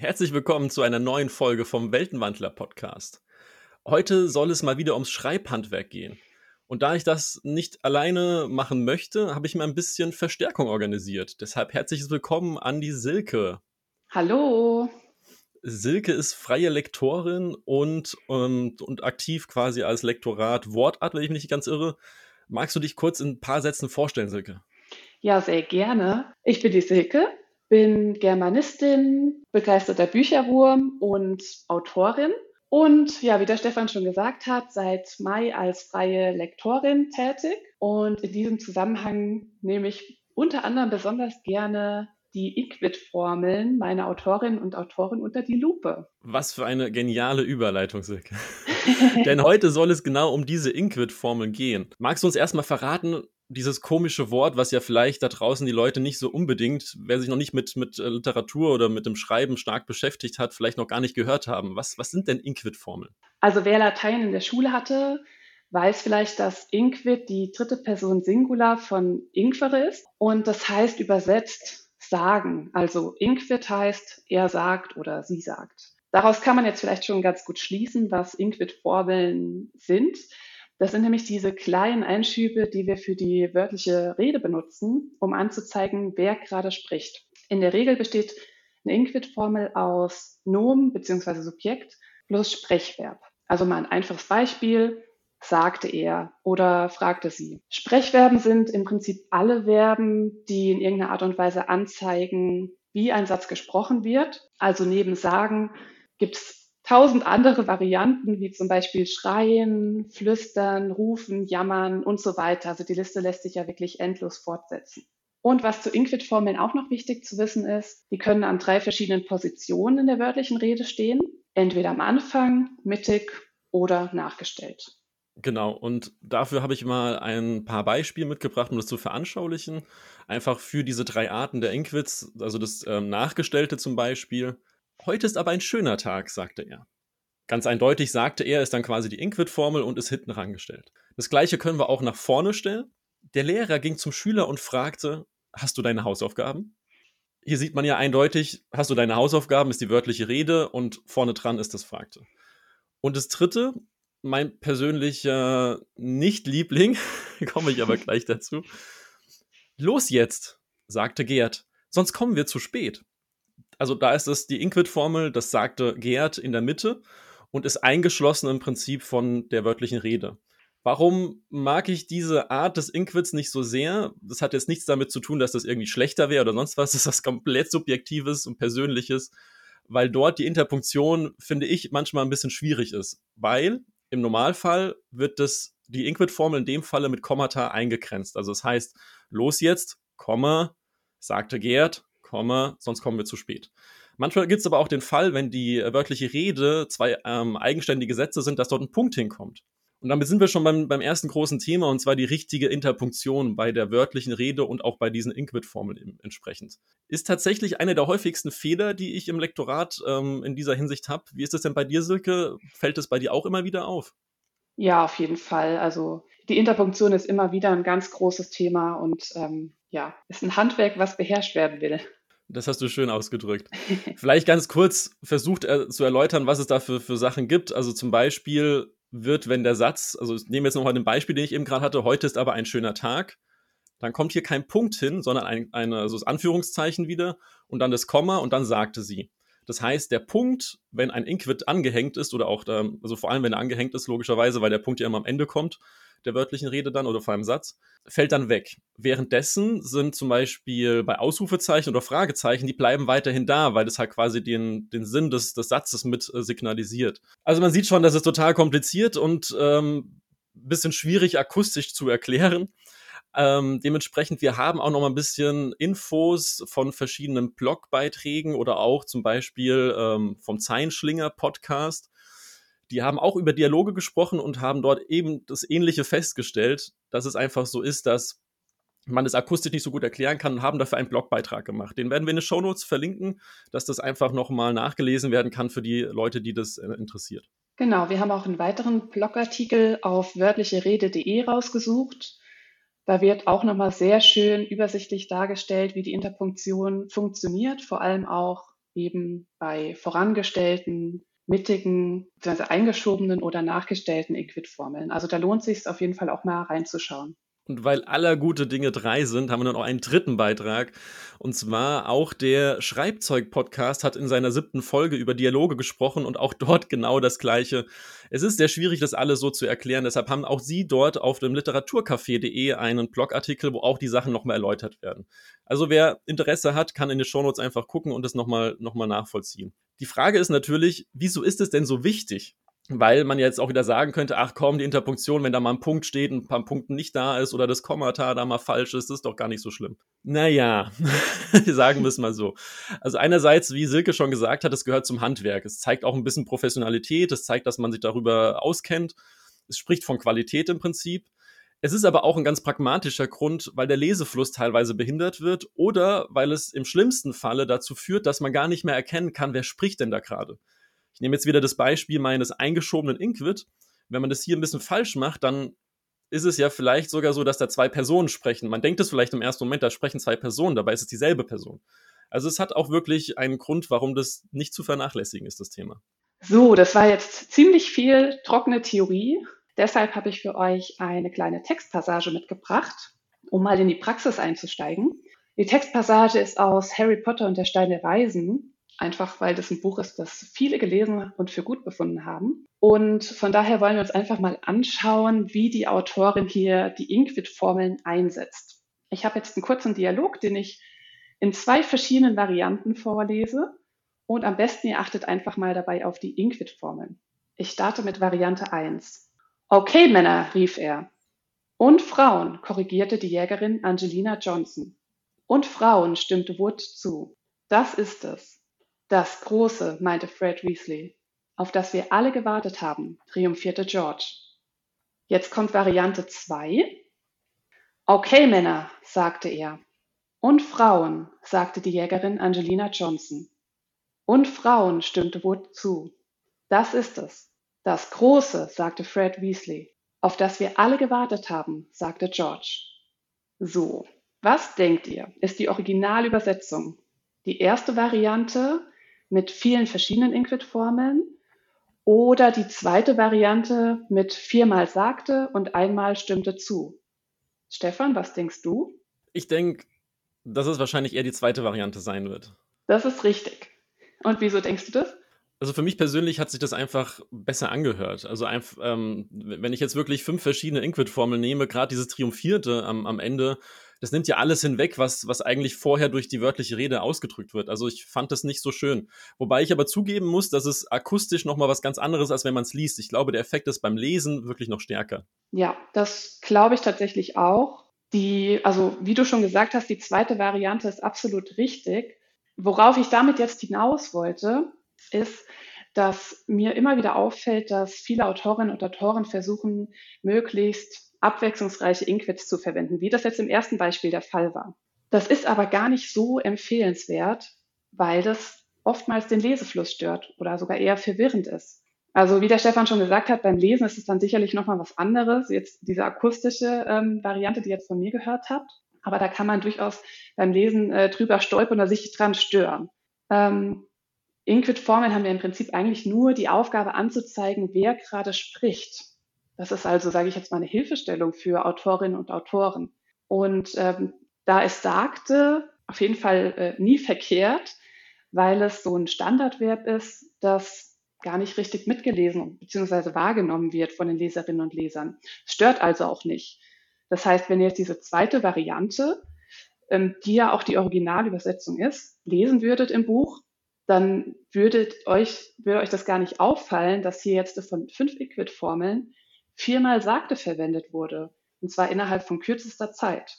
Herzlich willkommen zu einer neuen Folge vom Weltenwandler Podcast. Heute soll es mal wieder ums Schreibhandwerk gehen. Und da ich das nicht alleine machen möchte, habe ich mir ein bisschen Verstärkung organisiert. Deshalb herzliches Willkommen an die Silke. Hallo. Silke ist freie Lektorin und, und, und aktiv quasi als Lektorat Wortart, wenn ich mich nicht ganz irre. Magst du dich kurz in ein paar Sätzen vorstellen, Silke? Ja, sehr gerne. Ich bin die Silke, bin Germanistin, begeisterter Bücherwurm und Autorin. Und ja, wie der Stefan schon gesagt hat, seit Mai als freie Lektorin tätig. Und in diesem Zusammenhang nehme ich unter anderem besonders gerne die IQUIT-Formeln meiner Autorinnen und Autoren unter die Lupe. Was für eine geniale Überleitung, Silke. Denn heute soll es genau um diese IQUIT-Formeln gehen. Magst du uns erstmal verraten, dieses komische Wort, was ja vielleicht da draußen die Leute nicht so unbedingt, wer sich noch nicht mit, mit äh, Literatur oder mit dem Schreiben stark beschäftigt hat, vielleicht noch gar nicht gehört haben. Was, was sind denn Inquit-Formeln? Also wer Latein in der Schule hatte, weiß vielleicht, dass Inquit die dritte Person Singular von Inquere ist und das heißt übersetzt sagen. Also Inquit heißt er sagt oder sie sagt. Daraus kann man jetzt vielleicht schon ganz gut schließen, was Inquit-Formeln sind. Das sind nämlich diese kleinen Einschübe, die wir für die wörtliche Rede benutzen, um anzuzeigen, wer gerade spricht. In der Regel besteht eine Inquit-Formel aus Nomen bzw. Subjekt plus Sprechverb. Also mal ein einfaches Beispiel, sagte er oder fragte sie. Sprechverben sind im Prinzip alle Verben, die in irgendeiner Art und Weise anzeigen, wie ein Satz gesprochen wird. Also neben sagen gibt es tausend andere Varianten, wie zum Beispiel schreien, flüstern, rufen, jammern und so weiter. Also die Liste lässt sich ja wirklich endlos fortsetzen. Und was zu Inquit-Formeln auch noch wichtig zu wissen ist, die können an drei verschiedenen Positionen in der wörtlichen Rede stehen. Entweder am Anfang, mittig oder nachgestellt. Genau, und dafür habe ich mal ein paar Beispiele mitgebracht, um das zu veranschaulichen. Einfach für diese drei Arten der Inquits, also das ähm, Nachgestellte zum Beispiel, Heute ist aber ein schöner Tag, sagte er. Ganz eindeutig sagte er, ist dann quasi die Inquit-Formel und ist hinten rangestellt. Das gleiche können wir auch nach vorne stellen. Der Lehrer ging zum Schüler und fragte, hast du deine Hausaufgaben? Hier sieht man ja eindeutig, hast du deine Hausaufgaben, ist die wörtliche Rede und vorne dran ist das Fragte. Und das dritte, mein persönlicher Nicht-Liebling, komme ich aber gleich dazu. Los jetzt, sagte Gerd, sonst kommen wir zu spät also da ist es die Inquit-Formel, das sagte Gerd in der Mitte und ist eingeschlossen im Prinzip von der wörtlichen Rede. Warum mag ich diese Art des Inquits nicht so sehr? Das hat jetzt nichts damit zu tun, dass das irgendwie schlechter wäre oder sonst was. Das ist was komplett Subjektives und Persönliches, weil dort die Interpunktion, finde ich, manchmal ein bisschen schwierig ist. Weil im Normalfall wird das, die Inquit-Formel in dem Falle mit Kommata eingegrenzt. Also das heißt, los jetzt, Komma, sagte Gerd, Komma, sonst kommen wir zu spät. Manchmal gibt es aber auch den Fall, wenn die äh, wörtliche Rede zwei ähm, eigenständige Sätze sind, dass dort ein Punkt hinkommt. Und damit sind wir schon beim, beim ersten großen Thema, und zwar die richtige Interpunktion bei der wörtlichen Rede und auch bei diesen Inquit-Formeln entsprechend. Ist tatsächlich einer der häufigsten Fehler, die ich im Lektorat ähm, in dieser Hinsicht habe. Wie ist das denn bei dir, Silke? Fällt es bei dir auch immer wieder auf? Ja, auf jeden Fall. Also die Interpunktion ist immer wieder ein ganz großes Thema und ähm, ja, ist ein Handwerk, was beherrscht werden will. Das hast du schön ausgedrückt. Vielleicht ganz kurz versucht er zu erläutern, was es da für, für Sachen gibt. Also zum Beispiel wird, wenn der Satz, also ich nehme jetzt nochmal ein Beispiel, den ich eben gerade hatte, heute ist aber ein schöner Tag, dann kommt hier kein Punkt hin, sondern ein, eine, also das Anführungszeichen wieder und dann das Komma und dann sagte sie. Das heißt, der Punkt, wenn ein Inquit angehängt ist oder auch, da, also vor allem wenn er angehängt ist, logischerweise, weil der Punkt ja immer am Ende kommt, der wörtlichen Rede dann oder vor einem Satz, fällt dann weg. Währenddessen sind zum Beispiel bei Ausrufezeichen oder Fragezeichen, die bleiben weiterhin da, weil das halt quasi den, den Sinn des, des Satzes mit äh, signalisiert. Also man sieht schon, das ist total kompliziert und ähm, bisschen schwierig akustisch zu erklären. Ähm, dementsprechend, wir haben auch noch mal ein bisschen Infos von verschiedenen Blogbeiträgen oder auch zum Beispiel ähm, vom Zeilenschlinger Podcast die haben auch über Dialoge gesprochen und haben dort eben das Ähnliche festgestellt, dass es einfach so ist, dass man es akustisch nicht so gut erklären kann und haben dafür einen Blogbeitrag gemacht. Den werden wir in den Shownotes verlinken, dass das einfach nochmal nachgelesen werden kann für die Leute, die das äh, interessiert. Genau, wir haben auch einen weiteren Blogartikel auf wörtlicherede.de rausgesucht. Da wird auch nochmal sehr schön übersichtlich dargestellt, wie die Interpunktion funktioniert, vor allem auch eben bei vorangestellten, mittigen, bzw. eingeschobenen oder nachgestellten Equid-Formeln. Also da lohnt sich es auf jeden Fall auch mal reinzuschauen. Und weil aller gute Dinge drei sind, haben wir noch einen dritten Beitrag. Und zwar auch der Schreibzeug-Podcast hat in seiner siebten Folge über Dialoge gesprochen und auch dort genau das Gleiche. Es ist sehr schwierig, das alles so zu erklären. Deshalb haben auch Sie dort auf dem literaturcafé.de einen Blogartikel, wo auch die Sachen nochmal erläutert werden. Also wer Interesse hat, kann in den Shownotes einfach gucken und es nochmal noch mal nachvollziehen. Die Frage ist natürlich, wieso ist es denn so wichtig? Weil man jetzt auch wieder sagen könnte, ach komm, die Interpunktion, wenn da mal ein Punkt steht und ein paar Punkten nicht da ist oder das Kommata da mal falsch ist, ist doch gar nicht so schlimm. Naja, sagen wir es mal so. Also einerseits, wie Silke schon gesagt hat, es gehört zum Handwerk. Es zeigt auch ein bisschen Professionalität, es zeigt, dass man sich darüber auskennt. Es spricht von Qualität im Prinzip. Es ist aber auch ein ganz pragmatischer Grund, weil der Lesefluss teilweise behindert wird oder weil es im schlimmsten Falle dazu führt, dass man gar nicht mehr erkennen kann, wer spricht denn da gerade. Ich nehme jetzt wieder das Beispiel meines eingeschobenen Inquit. Wenn man das hier ein bisschen falsch macht, dann ist es ja vielleicht sogar so, dass da zwei Personen sprechen. Man denkt es vielleicht im ersten Moment, da sprechen zwei Personen, dabei ist es dieselbe Person. Also es hat auch wirklich einen Grund, warum das nicht zu vernachlässigen ist, das Thema. So, das war jetzt ziemlich viel trockene Theorie. Deshalb habe ich für euch eine kleine Textpassage mitgebracht, um mal in die Praxis einzusteigen. Die Textpassage ist aus Harry Potter und der Stein der Weisen einfach weil das ein Buch ist, das viele gelesen und für gut befunden haben. Und von daher wollen wir uns einfach mal anschauen, wie die Autorin hier die Inquit-Formeln einsetzt. Ich habe jetzt einen kurzen Dialog, den ich in zwei verschiedenen Varianten vorlese. Und am besten ihr achtet einfach mal dabei auf die Inquit-Formeln. Ich starte mit Variante 1. Okay, Männer, rief er. Und Frauen, korrigierte die Jägerin Angelina Johnson. Und Frauen, stimmte Wood zu. Das ist es. Das Große, meinte Fred Weasley, auf das wir alle gewartet haben, triumphierte George. Jetzt kommt Variante 2. Okay, Männer, sagte er. Und Frauen, sagte die Jägerin Angelina Johnson. Und Frauen, stimmte Wood zu. Das ist es. Das Große, sagte Fred Weasley. Auf das wir alle gewartet haben, sagte George. So, was denkt ihr, ist die Originalübersetzung? Die erste Variante mit vielen verschiedenen Inquit-Formeln oder die zweite Variante mit viermal sagte und einmal stimmte zu. Stefan, was denkst du? Ich denke, dass es wahrscheinlich eher die zweite Variante sein wird. Das ist richtig. Und wieso denkst du das? Also für mich persönlich hat sich das einfach besser angehört. Also ähm, wenn ich jetzt wirklich fünf verschiedene Inquit-Formeln nehme, gerade dieses Triumphierte am, am Ende, das nimmt ja alles hinweg, was, was eigentlich vorher durch die wörtliche Rede ausgedrückt wird. Also ich fand das nicht so schön. Wobei ich aber zugeben muss, dass es akustisch nochmal was ganz anderes, als wenn man es liest. Ich glaube, der Effekt ist beim Lesen wirklich noch stärker. Ja, das glaube ich tatsächlich auch. Die, also wie du schon gesagt hast, die zweite Variante ist absolut richtig. Worauf ich damit jetzt hinaus wollte, ist, dass mir immer wieder auffällt, dass viele Autorinnen und Autoren versuchen, möglichst abwechslungsreiche Inkwits zu verwenden, wie das jetzt im ersten Beispiel der Fall war. Das ist aber gar nicht so empfehlenswert, weil das oftmals den Lesefluss stört oder sogar eher verwirrend ist. Also wie der Stefan schon gesagt hat, beim Lesen ist es dann sicherlich nochmal was anderes, jetzt diese akustische ähm, Variante, die ihr jetzt von mir gehört habt. Aber da kann man durchaus beim Lesen äh, drüber stolpern oder sich dran stören. Ähm, Inquit-Formeln haben ja im Prinzip eigentlich nur die Aufgabe anzuzeigen, wer gerade spricht. Das ist also, sage ich jetzt mal, eine Hilfestellung für Autorinnen und Autoren. Und ähm, da es sagte, auf jeden Fall äh, nie verkehrt, weil es so ein Standardverb ist, das gar nicht richtig mitgelesen bzw. wahrgenommen wird von den Leserinnen und Lesern. Es stört also auch nicht. Das heißt, wenn ihr jetzt diese zweite Variante, ähm, die ja auch die Originalübersetzung ist, lesen würdet im Buch, dann würdet euch, würde euch das gar nicht auffallen, dass hier jetzt von fünf Equid-Formeln viermal sagte verwendet wurde. Und zwar innerhalb von kürzester Zeit.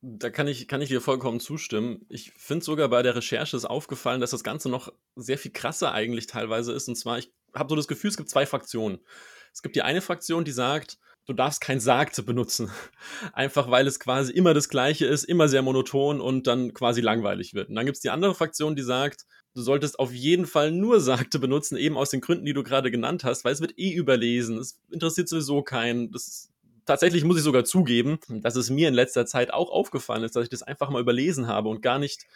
Da kann ich, kann ich dir vollkommen zustimmen. Ich finde sogar bei der Recherche ist aufgefallen, dass das Ganze noch sehr viel krasser eigentlich teilweise ist. Und zwar, ich habe so das Gefühl, es gibt zwei Fraktionen. Es gibt die eine Fraktion, die sagt, du darfst kein Sagte benutzen. Einfach weil es quasi immer das Gleiche ist, immer sehr monoton und dann quasi langweilig wird. Und dann gibt es die andere Fraktion, die sagt, du solltest auf jeden Fall nur Sagte benutzen, eben aus den Gründen, die du gerade genannt hast, weil es wird eh überlesen. Es interessiert sowieso keinen. Das tatsächlich muss ich sogar zugeben, dass es mir in letzter Zeit auch aufgefallen ist, dass ich das einfach mal überlesen habe und gar nicht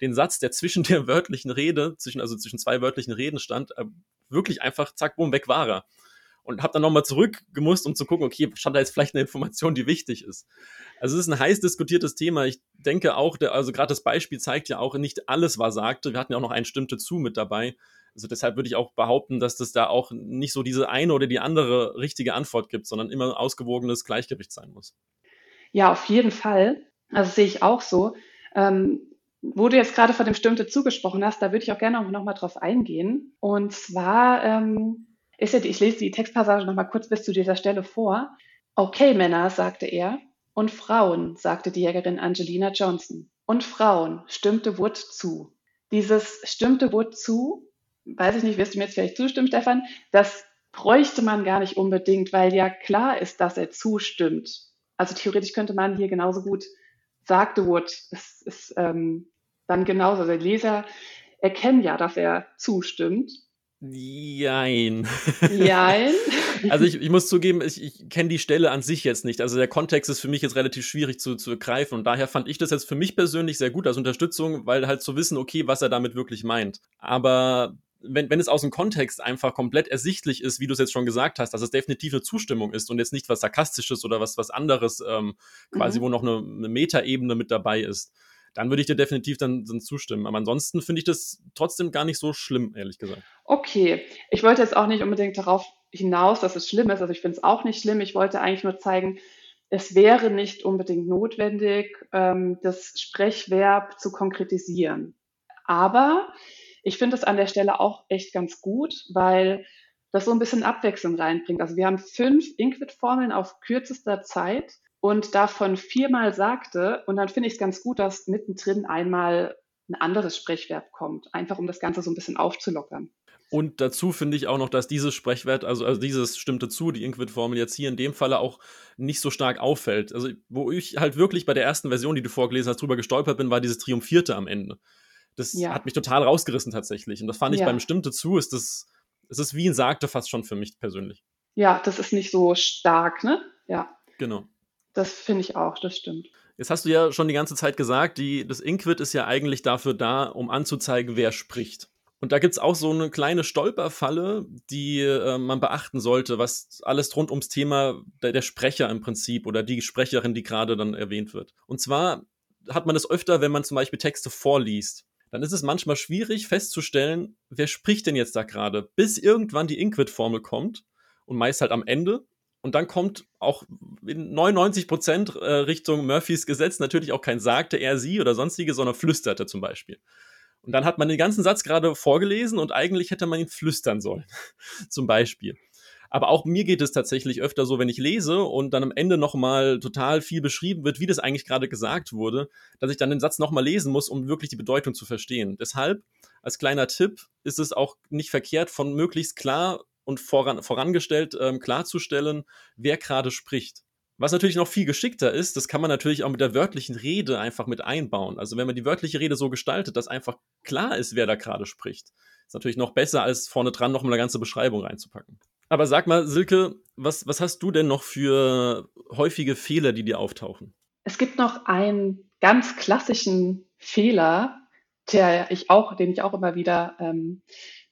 den Satz, der zwischen der wörtlichen Rede, zwischen, also zwischen zwei wörtlichen Reden stand, äh, wirklich einfach zack, boom, weg war er. Und habe dann nochmal zurückgemusst, um zu gucken, okay, stand da jetzt vielleicht eine Information, die wichtig ist. Also es ist ein heiß diskutiertes Thema. Ich denke auch, der, also gerade das Beispiel zeigt ja auch, nicht alles war sagte. Wir hatten ja auch noch ein Stimmte zu mit dabei. Also deshalb würde ich auch behaupten, dass das da auch nicht so diese eine oder die andere richtige Antwort gibt, sondern immer ein ausgewogenes Gleichgewicht sein muss. Ja, auf jeden Fall. Also sehe ich auch so. Ähm, wo du jetzt gerade von dem Stimmte zugesprochen hast, da würde ich auch gerne nochmal drauf eingehen. Und zwar ähm, ist ich lese die Textpassage nochmal kurz bis zu dieser Stelle vor. Okay, Männer, sagte er. Und Frauen, sagte die Jägerin Angelina Johnson. Und Frauen, stimmte Wood zu. Dieses stimmte Wood zu weiß ich nicht, wirst du mir jetzt vielleicht zustimmen, Stefan, das bräuchte man gar nicht unbedingt, weil ja klar ist, dass er zustimmt. Also theoretisch könnte man hier genauso gut sagte Wood, es ist ähm, dann genauso. Also die Leser erkennen ja, dass er zustimmt. Jein. Jein. also ich, ich muss zugeben, ich, ich kenne die Stelle an sich jetzt nicht. Also der Kontext ist für mich jetzt relativ schwierig zu, zu greifen und daher fand ich das jetzt für mich persönlich sehr gut als Unterstützung, weil halt zu wissen, okay, was er damit wirklich meint. Aber wenn, wenn es aus dem Kontext einfach komplett ersichtlich ist, wie du es jetzt schon gesagt hast, dass es definitiv eine Zustimmung ist und jetzt nicht was Sarkastisches oder was, was anderes, ähm, quasi, mhm. wo noch eine, eine Metaebene mit dabei ist, dann würde ich dir definitiv dann, dann zustimmen. Aber ansonsten finde ich das trotzdem gar nicht so schlimm, ehrlich gesagt. Okay, ich wollte jetzt auch nicht unbedingt darauf hinaus, dass es schlimm ist. Also ich finde es auch nicht schlimm. Ich wollte eigentlich nur zeigen, es wäre nicht unbedingt notwendig, ähm, das Sprechverb zu konkretisieren. Aber ich finde es an der Stelle auch echt ganz gut, weil das so ein bisschen Abwechslung reinbringt. Also wir haben fünf Inquit-Formeln auf kürzester Zeit und davon viermal sagte. Und dann finde ich es ganz gut, dass mittendrin einmal ein anderes Sprechverb kommt, einfach um das Ganze so ein bisschen aufzulockern. Und dazu finde ich auch noch, dass dieses Sprechwert, also, also dieses stimmte zu, die Inquit-Formel jetzt hier in dem Falle auch nicht so stark auffällt. Also, wo ich halt wirklich bei der ersten Version, die du vorgelesen hast, drüber gestolpert bin, war dieses Triumphierte am Ende. Das ja. hat mich total rausgerissen tatsächlich. Und das fand ich ja. beim Stimmte zu, ist das, es ist wie ein Sagte fast schon für mich persönlich. Ja, das ist nicht so stark, ne? Ja. Genau. Das finde ich auch, das stimmt. Jetzt hast du ja schon die ganze Zeit gesagt, die, das Inquit ist ja eigentlich dafür da, um anzuzeigen, wer spricht. Und da gibt es auch so eine kleine Stolperfalle, die äh, man beachten sollte, was alles rund ums Thema der, der Sprecher im Prinzip oder die Sprecherin, die gerade dann erwähnt wird. Und zwar hat man das öfter, wenn man zum Beispiel Texte vorliest dann ist es manchmal schwierig festzustellen, wer spricht denn jetzt da gerade, bis irgendwann die Inquit-Formel kommt und meist halt am Ende. Und dann kommt auch in 99 Prozent äh, Richtung Murphys Gesetz natürlich auch kein sagte er sie oder sonstige, sondern flüsterte zum Beispiel. Und dann hat man den ganzen Satz gerade vorgelesen und eigentlich hätte man ihn flüstern sollen. zum Beispiel. Aber auch mir geht es tatsächlich öfter so, wenn ich lese und dann am Ende nochmal total viel beschrieben wird, wie das eigentlich gerade gesagt wurde, dass ich dann den Satz nochmal lesen muss, um wirklich die Bedeutung zu verstehen. Deshalb, als kleiner Tipp, ist es auch nicht verkehrt, von möglichst klar und voran, vorangestellt ähm, klarzustellen, wer gerade spricht. Was natürlich noch viel geschickter ist, das kann man natürlich auch mit der wörtlichen Rede einfach mit einbauen. Also wenn man die wörtliche Rede so gestaltet, dass einfach klar ist, wer da gerade spricht, ist natürlich noch besser, als vorne dran noch mal eine ganze Beschreibung reinzupacken. Aber sag mal, Silke, was, was hast du denn noch für häufige Fehler, die dir auftauchen? Es gibt noch einen ganz klassischen Fehler, der ich auch, den ich auch immer wieder, ähm,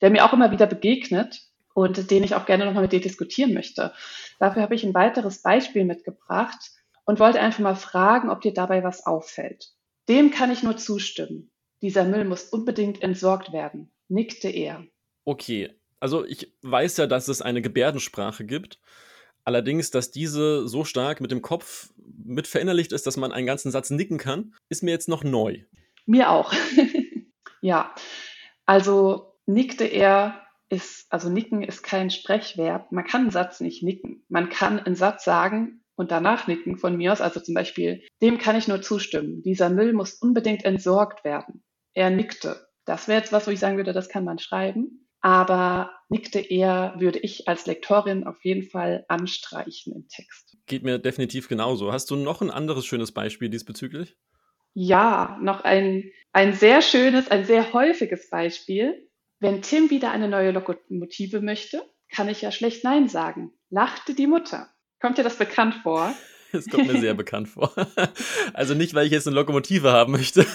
der mir auch immer wieder begegnet und den ich auch gerne nochmal mit dir diskutieren möchte. Dafür habe ich ein weiteres Beispiel mitgebracht und wollte einfach mal fragen, ob dir dabei was auffällt. Dem kann ich nur zustimmen. Dieser Müll muss unbedingt entsorgt werden, nickte er. Okay, also ich weiß ja, dass es eine Gebärdensprache gibt. Allerdings, dass diese so stark mit dem Kopf mit verinnerlicht ist, dass man einen ganzen Satz nicken kann, ist mir jetzt noch neu. Mir auch. ja, also nickte er ist, also nicken ist kein Sprechverb. Man kann einen Satz nicht nicken. Man kann einen Satz sagen und danach nicken von mir aus. Also zum Beispiel, dem kann ich nur zustimmen. Dieser Müll muss unbedingt entsorgt werden. Er nickte. Das wäre jetzt was, wo ich sagen würde, das kann man schreiben aber nickte eher, würde ich als Lektorin auf jeden Fall anstreichen im Text. Geht mir definitiv genauso. Hast du noch ein anderes schönes Beispiel diesbezüglich? Ja, noch ein, ein sehr schönes, ein sehr häufiges Beispiel. Wenn Tim wieder eine neue Lokomotive möchte, kann ich ja schlecht Nein sagen. Lachte die Mutter. Kommt dir das bekannt vor? Es kommt mir sehr bekannt vor. Also nicht, weil ich jetzt eine Lokomotive haben möchte.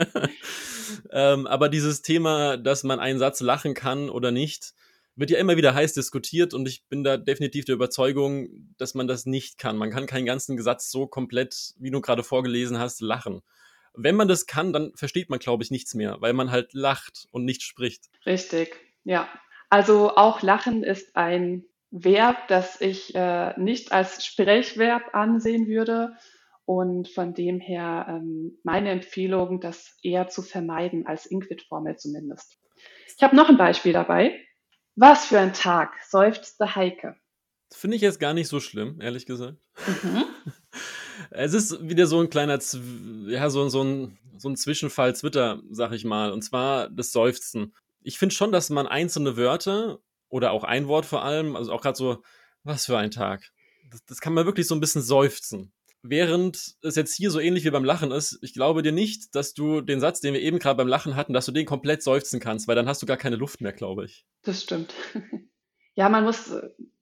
ähm, aber dieses Thema, dass man einen Satz lachen kann oder nicht, wird ja immer wieder heiß diskutiert und ich bin da definitiv der Überzeugung, dass man das nicht kann. Man kann keinen ganzen Satz so komplett, wie du gerade vorgelesen hast, lachen. Wenn man das kann, dann versteht man, glaube ich, nichts mehr, weil man halt lacht und nicht spricht. Richtig, ja. Also auch Lachen ist ein Verb, das ich äh, nicht als Sprechverb ansehen würde. Und von dem her ähm, meine Empfehlung, das eher zu vermeiden als Inquit-Formel zumindest. Ich habe noch ein Beispiel dabei. Was für ein Tag, seufzte Heike. Finde ich jetzt gar nicht so schlimm, ehrlich gesagt. Mhm. Es ist wieder so ein kleiner, ja, so, so, ein, so ein Zwischenfall Twitter, sag ich mal. Und zwar das Seufzen. Ich finde schon, dass man einzelne Wörter oder auch ein Wort vor allem, also auch gerade so, was für ein Tag. Das, das, kann man wirklich so ein bisschen seufzen. Während es jetzt hier so ähnlich wie beim Lachen ist, ich glaube dir nicht, dass du den Satz, den wir eben gerade beim Lachen hatten, dass du den komplett seufzen kannst, weil dann hast du gar keine Luft mehr, glaube ich. Das stimmt. ja, man muss,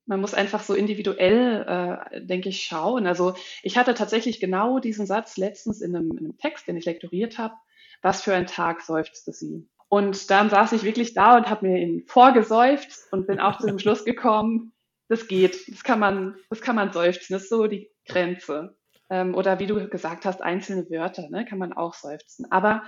man muss einfach so individuell, äh, denke ich, schauen. Also ich hatte tatsächlich genau diesen Satz letztens in einem, in einem Text, den ich lektoriert habe. Was für ein Tag seufzte sie? Und dann saß ich wirklich da und habe mir ihn vorgesäuft und bin auch zu dem Schluss gekommen, das geht, das kann man, das kann man seufzen, das ist so die Grenze. Ähm, oder wie du gesagt hast, einzelne Wörter, ne, kann man auch seufzen. Aber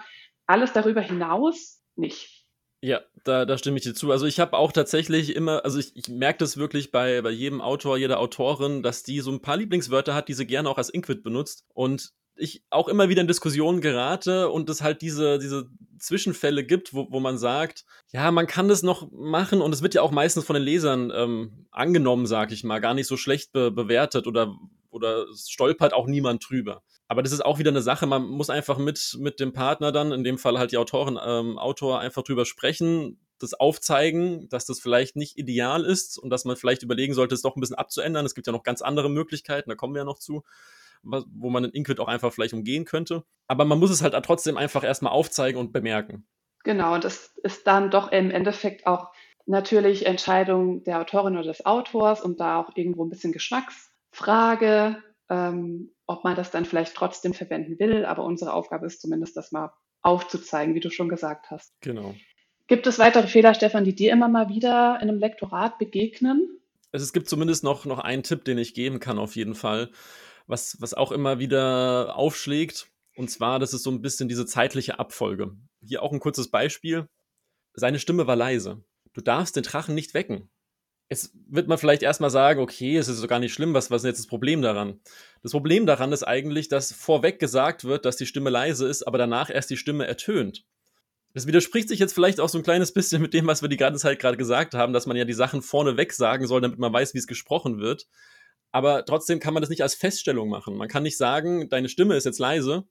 alles darüber hinaus nicht. Ja, da, da stimme ich dir zu. Also ich habe auch tatsächlich immer, also ich, ich merke das wirklich bei, bei jedem Autor, jeder Autorin, dass die so ein paar Lieblingswörter hat, die sie gerne auch als Inquit benutzt. Und ich auch immer wieder in Diskussionen gerate und es halt diese, diese Zwischenfälle gibt, wo, wo man sagt, ja, man kann das noch machen und es wird ja auch meistens von den Lesern ähm, angenommen, sag ich mal, gar nicht so schlecht be bewertet oder, oder stolpert auch niemand drüber. Aber das ist auch wieder eine Sache, man muss einfach mit, mit dem Partner dann, in dem Fall halt die Autorin, ähm, Autor, einfach drüber sprechen, das aufzeigen, dass das vielleicht nicht ideal ist und dass man vielleicht überlegen sollte, es doch ein bisschen abzuändern. Es gibt ja noch ganz andere Möglichkeiten, da kommen wir ja noch zu wo man einen Inquit auch einfach vielleicht umgehen könnte. Aber man muss es halt trotzdem einfach erstmal aufzeigen und bemerken. Genau, und das ist dann doch im Endeffekt auch natürlich Entscheidung der Autorin oder des Autors und da auch irgendwo ein bisschen Geschmacksfrage, ähm, ob man das dann vielleicht trotzdem verwenden will. Aber unsere Aufgabe ist zumindest, das mal aufzuzeigen, wie du schon gesagt hast. Genau. Gibt es weitere Fehler, Stefan, die dir immer mal wieder in einem Lektorat begegnen? Es gibt zumindest noch, noch einen Tipp, den ich geben kann, auf jeden Fall was, was auch immer wieder aufschlägt. Und zwar, das ist so ein bisschen diese zeitliche Abfolge. Hier auch ein kurzes Beispiel. Seine Stimme war leise. Du darfst den Drachen nicht wecken. Jetzt wird man vielleicht erstmal sagen, okay, es ist doch gar nicht schlimm, was, was ist jetzt das Problem daran? Das Problem daran ist eigentlich, dass vorweg gesagt wird, dass die Stimme leise ist, aber danach erst die Stimme ertönt. Das widerspricht sich jetzt vielleicht auch so ein kleines bisschen mit dem, was wir die ganze Zeit gerade gesagt haben, dass man ja die Sachen vorneweg sagen soll, damit man weiß, wie es gesprochen wird aber trotzdem kann man das nicht als Feststellung machen. Man kann nicht sagen, deine Stimme ist jetzt leise,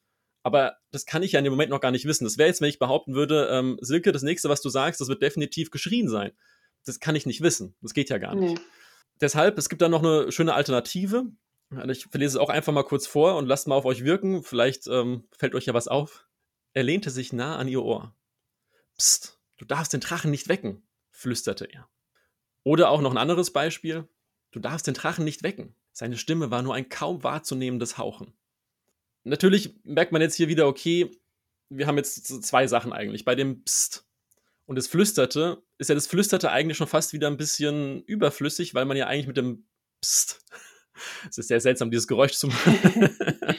aber das kann ich ja in dem Moment noch gar nicht wissen. Das wäre jetzt, wenn ich behaupten würde, ähm, Silke, das nächste, was du sagst, das wird definitiv geschrien sein. Das kann ich nicht wissen. Das geht ja gar nicht. Nee. Deshalb, es gibt da noch eine schöne Alternative. Ich lese es auch einfach mal kurz vor und lasst mal auf euch wirken. Vielleicht ähm, fällt euch ja was auf. Er lehnte sich nah an ihr Ohr. Psst, du darfst den Drachen nicht wecken, flüsterte er. Oder auch noch ein anderes Beispiel. Du darfst den Drachen nicht wecken. Seine Stimme war nur ein kaum wahrzunehmendes Hauchen. Natürlich merkt man jetzt hier wieder, okay, wir haben jetzt zwei Sachen eigentlich. Bei dem Psst und das Flüsterte ist ja das Flüsterte eigentlich schon fast wieder ein bisschen überflüssig, weil man ja eigentlich mit dem Psst, es ist sehr seltsam, dieses Geräusch zu machen,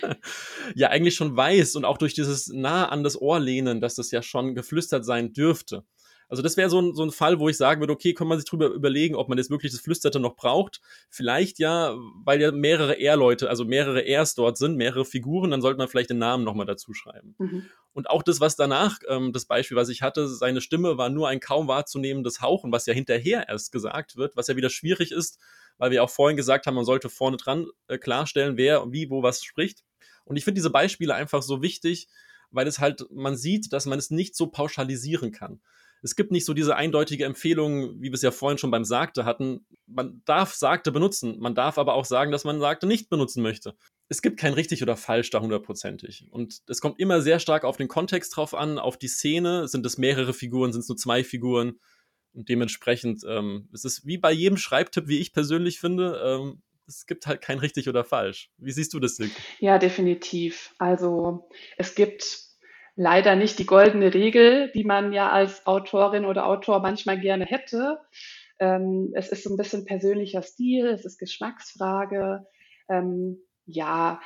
ja eigentlich schon weiß und auch durch dieses nah an das Ohr lehnen, dass das ja schon geflüstert sein dürfte. Also das wäre so ein, so ein Fall, wo ich sagen würde, okay, kann man sich drüber überlegen, ob man jetzt wirklich das Flüsterte noch braucht. Vielleicht ja, weil ja mehrere R-Leute, also mehrere Rs dort sind, mehrere Figuren, dann sollte man vielleicht den Namen nochmal dazu schreiben. Mhm. Und auch das, was danach, ähm, das Beispiel, was ich hatte, seine Stimme war nur ein kaum wahrzunehmendes Hauchen, was ja hinterher erst gesagt wird, was ja wieder schwierig ist, weil wir auch vorhin gesagt haben, man sollte vorne dran äh, klarstellen, wer wie wo was spricht. Und ich finde diese Beispiele einfach so wichtig, weil es halt, man sieht, dass man es nicht so pauschalisieren kann es gibt nicht so diese eindeutige Empfehlung, wie wir es ja vorhin schon beim Sagte hatten. Man darf Sagte benutzen, man darf aber auch sagen, dass man Sagte nicht benutzen möchte. Es gibt kein richtig oder falsch da hundertprozentig. Und es kommt immer sehr stark auf den Kontext drauf an, auf die Szene. Sind es mehrere Figuren, sind es nur zwei Figuren? Und dementsprechend, ähm, es ist wie bei jedem Schreibtipp, wie ich persönlich finde, ähm, es gibt halt kein richtig oder falsch. Wie siehst du das, Silke? Ja, definitiv. Also es gibt leider nicht die goldene Regel, die man ja als Autorin oder Autor manchmal gerne hätte. Ähm, es ist so ein bisschen persönlicher Stil, es ist Geschmacksfrage. Ähm, ja,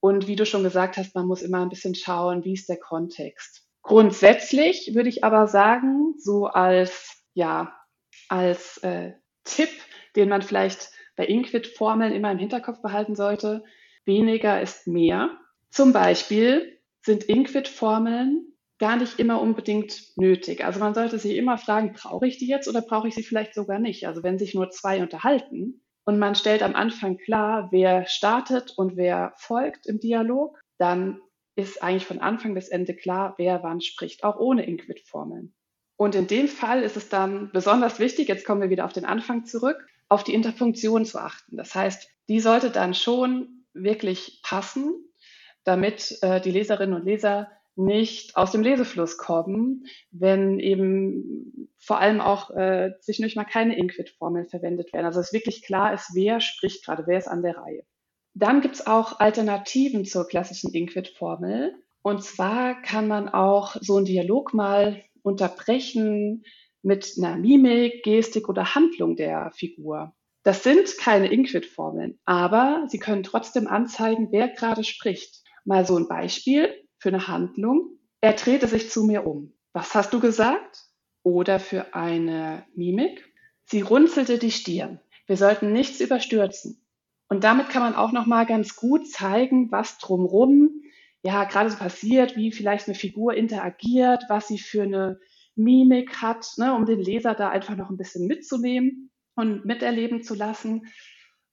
und wie du schon gesagt hast, man muss immer ein bisschen schauen, wie ist der Kontext. Grundsätzlich würde ich aber sagen, so als, ja, als äh, Tipp, den man vielleicht bei Inquit-Formeln immer im Hinterkopf behalten sollte, weniger ist mehr. Zum Beispiel sind Inquit-Formeln gar nicht immer unbedingt nötig. Also man sollte sich immer fragen, brauche ich die jetzt oder brauche ich sie vielleicht sogar nicht? Also wenn sich nur zwei unterhalten und man stellt am Anfang klar, wer startet und wer folgt im Dialog, dann ist eigentlich von Anfang bis Ende klar, wer wann spricht, auch ohne Inquit-Formeln. Und in dem Fall ist es dann besonders wichtig, jetzt kommen wir wieder auf den Anfang zurück, auf die Interpunktion zu achten. Das heißt, die sollte dann schon wirklich passen, damit äh, die Leserinnen und Leser nicht aus dem Lesefluss kommen, wenn eben vor allem auch äh, zwischendurch mal keine Inquit-Formeln verwendet werden. Also es wirklich klar ist, wer spricht gerade, wer ist an der Reihe. Dann gibt es auch Alternativen zur klassischen Inquit-Formel. Und zwar kann man auch so einen Dialog mal unterbrechen mit einer Mimik, Gestik oder Handlung der Figur. Das sind keine Inquit-Formeln, aber sie können trotzdem anzeigen, wer gerade spricht. Mal so ein Beispiel für eine Handlung. Er drehte sich zu mir um. Was hast du gesagt? Oder für eine Mimik. Sie runzelte die Stirn. Wir sollten nichts überstürzen. Und damit kann man auch noch mal ganz gut zeigen, was drumrum ja gerade so passiert, wie vielleicht eine Figur interagiert, was sie für eine Mimik hat, ne, um den Leser da einfach noch ein bisschen mitzunehmen und miterleben zu lassen.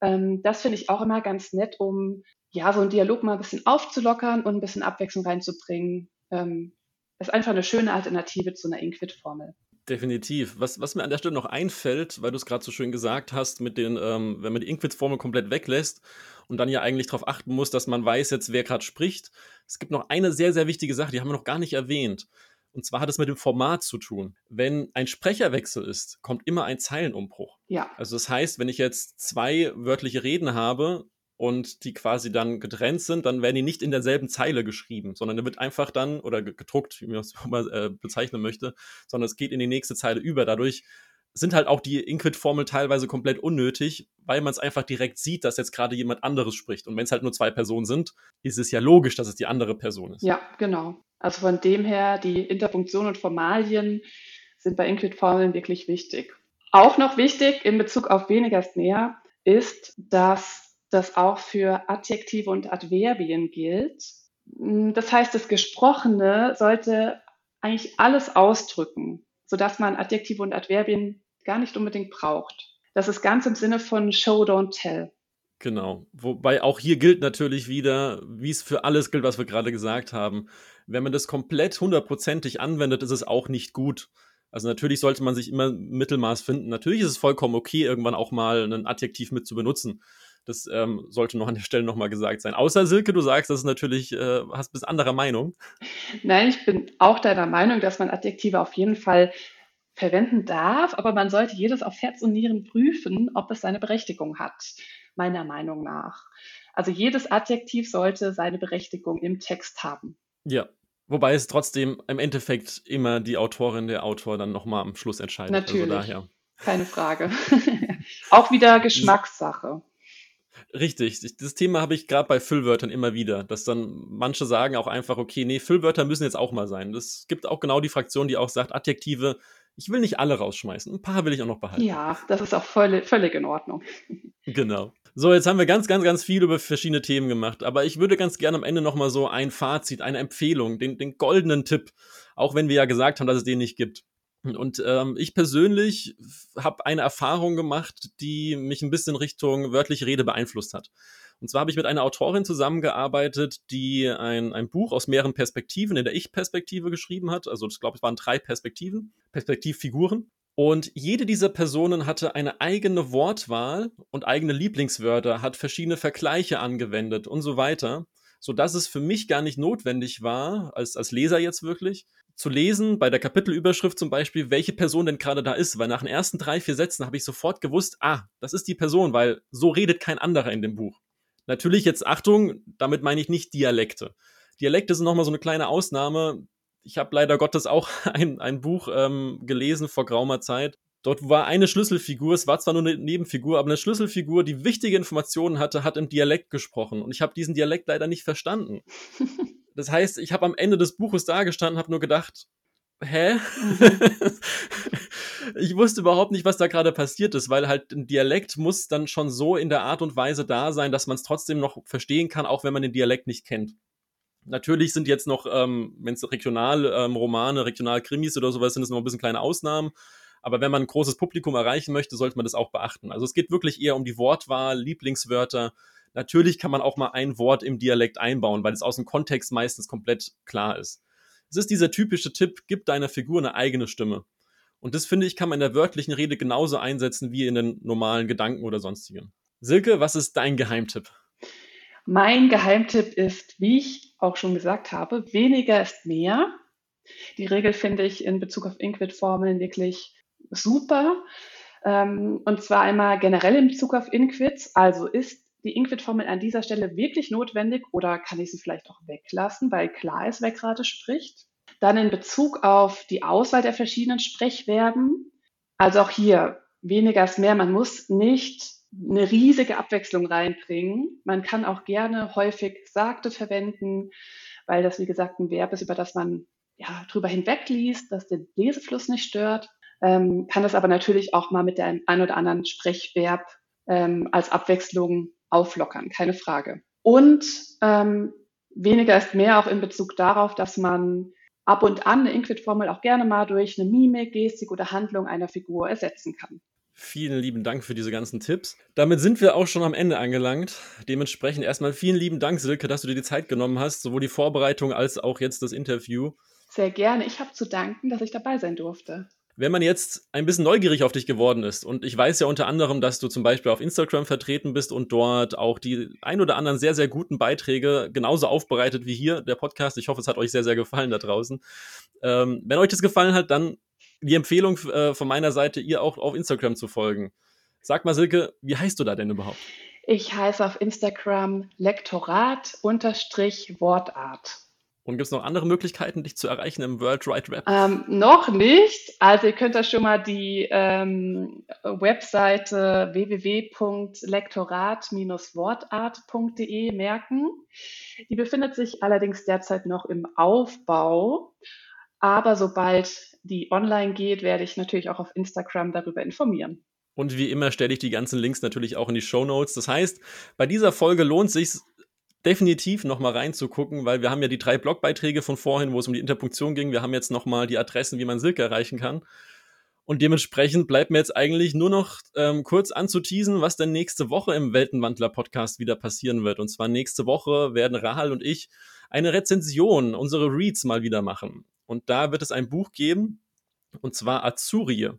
Ähm, das finde ich auch immer ganz nett, um ja, so einen Dialog mal ein bisschen aufzulockern und ein bisschen Abwechslung reinzubringen. Ähm, ist einfach eine schöne Alternative zu einer Inquit-Formel. Definitiv. Was, was mir an der Stelle noch einfällt, weil du es gerade so schön gesagt hast, mit den, ähm, wenn man die Inquit-Formel komplett weglässt und dann ja eigentlich darauf achten muss, dass man weiß jetzt, wer gerade spricht. Es gibt noch eine sehr, sehr wichtige Sache, die haben wir noch gar nicht erwähnt. Und zwar hat es mit dem Format zu tun. Wenn ein Sprecherwechsel ist, kommt immer ein Zeilenumbruch. Ja. Also das heißt, wenn ich jetzt zwei wörtliche Reden habe, und die quasi dann getrennt sind, dann werden die nicht in derselben Zeile geschrieben, sondern da wird einfach dann, oder gedruckt, wie man es mal äh, bezeichnen möchte, sondern es geht in die nächste Zeile über. Dadurch sind halt auch die Inquit-Formel teilweise komplett unnötig, weil man es einfach direkt sieht, dass jetzt gerade jemand anderes spricht. Und wenn es halt nur zwei Personen sind, ist es ja logisch, dass es die andere Person ist. Ja, genau. Also von dem her, die Interpunktion und Formalien sind bei Inquit-Formeln wirklich wichtig. Auch noch wichtig in Bezug auf weniger ist mehr ist, dass das auch für Adjektive und Adverbien gilt. Mm, das heißt, das Gesprochene sollte eigentlich alles ausdrücken, sodass man Adjektive und Adverbien gar nicht unbedingt braucht. Das ist ganz im Sinne von Show, don't tell. Genau. Wobei auch hier gilt natürlich wieder, wie es für alles gilt, was wir gerade gesagt haben. Wenn man das komplett hundertprozentig anwendet, ist es auch nicht gut. Also natürlich sollte man sich immer Mittelmaß finden. Natürlich ist es vollkommen okay, irgendwann auch mal ein Adjektiv mit zu benutzen. Das ähm, sollte noch an der Stelle nochmal gesagt sein. Außer Silke, du sagst, das ist natürlich, äh, hast bis anderer Meinung. Nein, ich bin auch deiner Meinung, dass man Adjektive auf jeden Fall verwenden darf, aber man sollte jedes auf Herz und Nieren prüfen, ob es seine Berechtigung hat, meiner Meinung nach. Also jedes Adjektiv sollte seine Berechtigung im Text haben. Ja, Wobei es trotzdem im Endeffekt immer die Autorin, der Autor dann nochmal am Schluss entscheidet. Also natürlich. Also daher. Keine Frage. Auch wieder Geschmackssache. Richtig. Das Thema habe ich gerade bei Füllwörtern immer wieder, dass dann manche sagen auch einfach, okay, nee, Füllwörter müssen jetzt auch mal sein. Es gibt auch genau die Fraktion, die auch sagt, Adjektive, ich will nicht alle rausschmeißen. Ein paar will ich auch noch behalten. Ja, das ist auch völlig, völlig in Ordnung. Genau. So, jetzt haben wir ganz, ganz, ganz viel über verschiedene Themen gemacht, aber ich würde ganz gerne am Ende nochmal so ein Fazit, eine Empfehlung, den, den goldenen Tipp, auch wenn wir ja gesagt haben, dass es den nicht gibt. Und ähm, ich persönlich habe eine Erfahrung gemacht, die mich ein bisschen Richtung wörtliche Rede beeinflusst hat. Und zwar habe ich mit einer Autorin zusammengearbeitet, die ein, ein Buch aus mehreren Perspektiven in der Ich-Perspektive geschrieben hat. Also ich glaube, es waren drei Perspektiven, Perspektivfiguren. Und jede dieser Personen hatte eine eigene Wortwahl und eigene Lieblingswörter, hat verschiedene Vergleiche angewendet und so weiter, sodass es für mich gar nicht notwendig war, als, als Leser jetzt wirklich, zu lesen, bei der Kapitelüberschrift zum Beispiel, welche Person denn gerade da ist, weil nach den ersten drei, vier Sätzen habe ich sofort gewusst, ah, das ist die Person, weil so redet kein anderer in dem Buch. Natürlich jetzt Achtung, damit meine ich nicht Dialekte. Dialekte sind nochmal so eine kleine Ausnahme. Ich habe leider Gottes auch ein, ein Buch ähm, gelesen vor geraumer Zeit. Dort war eine Schlüsselfigur, es war zwar nur eine Nebenfigur, aber eine Schlüsselfigur, die wichtige Informationen hatte, hat im Dialekt gesprochen. Und ich habe diesen Dialekt leider nicht verstanden. Das heißt, ich habe am Ende des Buches dagestanden, habe nur gedacht, hä? Mhm. ich wusste überhaupt nicht, was da gerade passiert ist, weil halt ein Dialekt muss dann schon so in der Art und Weise da sein, dass man es trotzdem noch verstehen kann, auch wenn man den Dialekt nicht kennt. Natürlich sind jetzt noch, ähm, wenn es Regionalromane, ähm, Regionalkrimis oder sowas sind, es noch ein bisschen kleine Ausnahmen. Aber wenn man ein großes Publikum erreichen möchte, sollte man das auch beachten. Also es geht wirklich eher um die Wortwahl, Lieblingswörter. Natürlich kann man auch mal ein Wort im Dialekt einbauen, weil es aus dem Kontext meistens komplett klar ist. Es ist dieser typische Tipp, gib deiner Figur eine eigene Stimme. Und das finde ich, kann man in der wörtlichen Rede genauso einsetzen wie in den normalen Gedanken oder sonstigen. Silke, was ist dein Geheimtipp? Mein Geheimtipp ist, wie ich auch schon gesagt habe, weniger ist mehr. Die Regel finde ich in Bezug auf Inquit-Formeln wirklich super. Ähm, und zwar einmal generell in Bezug auf Inquits. Also ist die Inquit-Formel an dieser Stelle wirklich notwendig oder kann ich sie vielleicht auch weglassen, weil klar ist, wer gerade spricht? Dann in Bezug auf die Auswahl der verschiedenen Sprechverben. Also auch hier weniger ist mehr. Man muss nicht eine riesige Abwechslung reinbringen. Man kann auch gerne häufig Sagte verwenden, weil das, wie gesagt, ein Verb ist, über das man ja, drüber hinwegliest, dass der Lesefluss nicht stört. Ähm, kann das aber natürlich auch mal mit dem ein oder anderen Sprechverb ähm, als Abwechslung auflockern, keine Frage. Und ähm, weniger ist mehr auch in Bezug darauf, dass man ab und an eine Inquit-Formel auch gerne mal durch eine Mimik, Gestik oder Handlung einer Figur ersetzen kann. Vielen lieben Dank für diese ganzen Tipps. Damit sind wir auch schon am Ende angelangt. Dementsprechend erstmal vielen lieben Dank, Silke, dass du dir die Zeit genommen hast, sowohl die Vorbereitung als auch jetzt das Interview. Sehr gerne. Ich habe zu danken, dass ich dabei sein durfte. Wenn man jetzt ein bisschen neugierig auf dich geworden ist, und ich weiß ja unter anderem, dass du zum Beispiel auf Instagram vertreten bist und dort auch die ein oder anderen sehr, sehr guten Beiträge genauso aufbereitet wie hier der Podcast. Ich hoffe, es hat euch sehr, sehr gefallen da draußen. Ähm, wenn euch das gefallen hat, dann die Empfehlung äh, von meiner Seite, ihr auch auf Instagram zu folgen. Sag mal, Silke, wie heißt du da denn überhaupt? Ich heiße auf Instagram Lektorat-Wortart. Und gibt es noch andere Möglichkeiten, dich zu erreichen im World Wide Web? Ähm, noch nicht. Also ihr könnt da schon mal die ähm, Webseite www.lektorat-wortart.de merken. Die befindet sich allerdings derzeit noch im Aufbau. Aber sobald die online geht, werde ich natürlich auch auf Instagram darüber informieren. Und wie immer stelle ich die ganzen Links natürlich auch in die Show Notes. Das heißt, bei dieser Folge lohnt es sich definitiv nochmal reinzugucken, weil wir haben ja die drei Blogbeiträge von vorhin, wo es um die Interpunktion ging. Wir haben jetzt nochmal die Adressen, wie man Silke erreichen kann. Und dementsprechend bleibt mir jetzt eigentlich nur noch ähm, kurz anzuteasen, was denn nächste Woche im Weltenwandler-Podcast wieder passieren wird. Und zwar nächste Woche werden Rahal und ich eine Rezension, unsere Reads mal wieder machen. Und da wird es ein Buch geben, und zwar Azurie,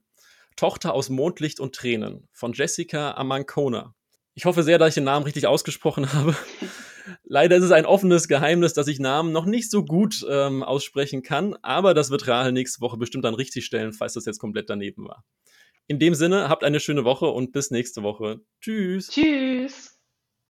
Tochter aus Mondlicht und Tränen von Jessica Amancona. Ich hoffe sehr, dass ich den Namen richtig ausgesprochen habe. Leider ist es ein offenes Geheimnis, dass ich Namen noch nicht so gut ähm, aussprechen kann, aber das wird Rahel nächste Woche bestimmt dann richtig stellen, falls das jetzt komplett daneben war. In dem Sinne, habt eine schöne Woche und bis nächste Woche. Tschüss. Tschüss.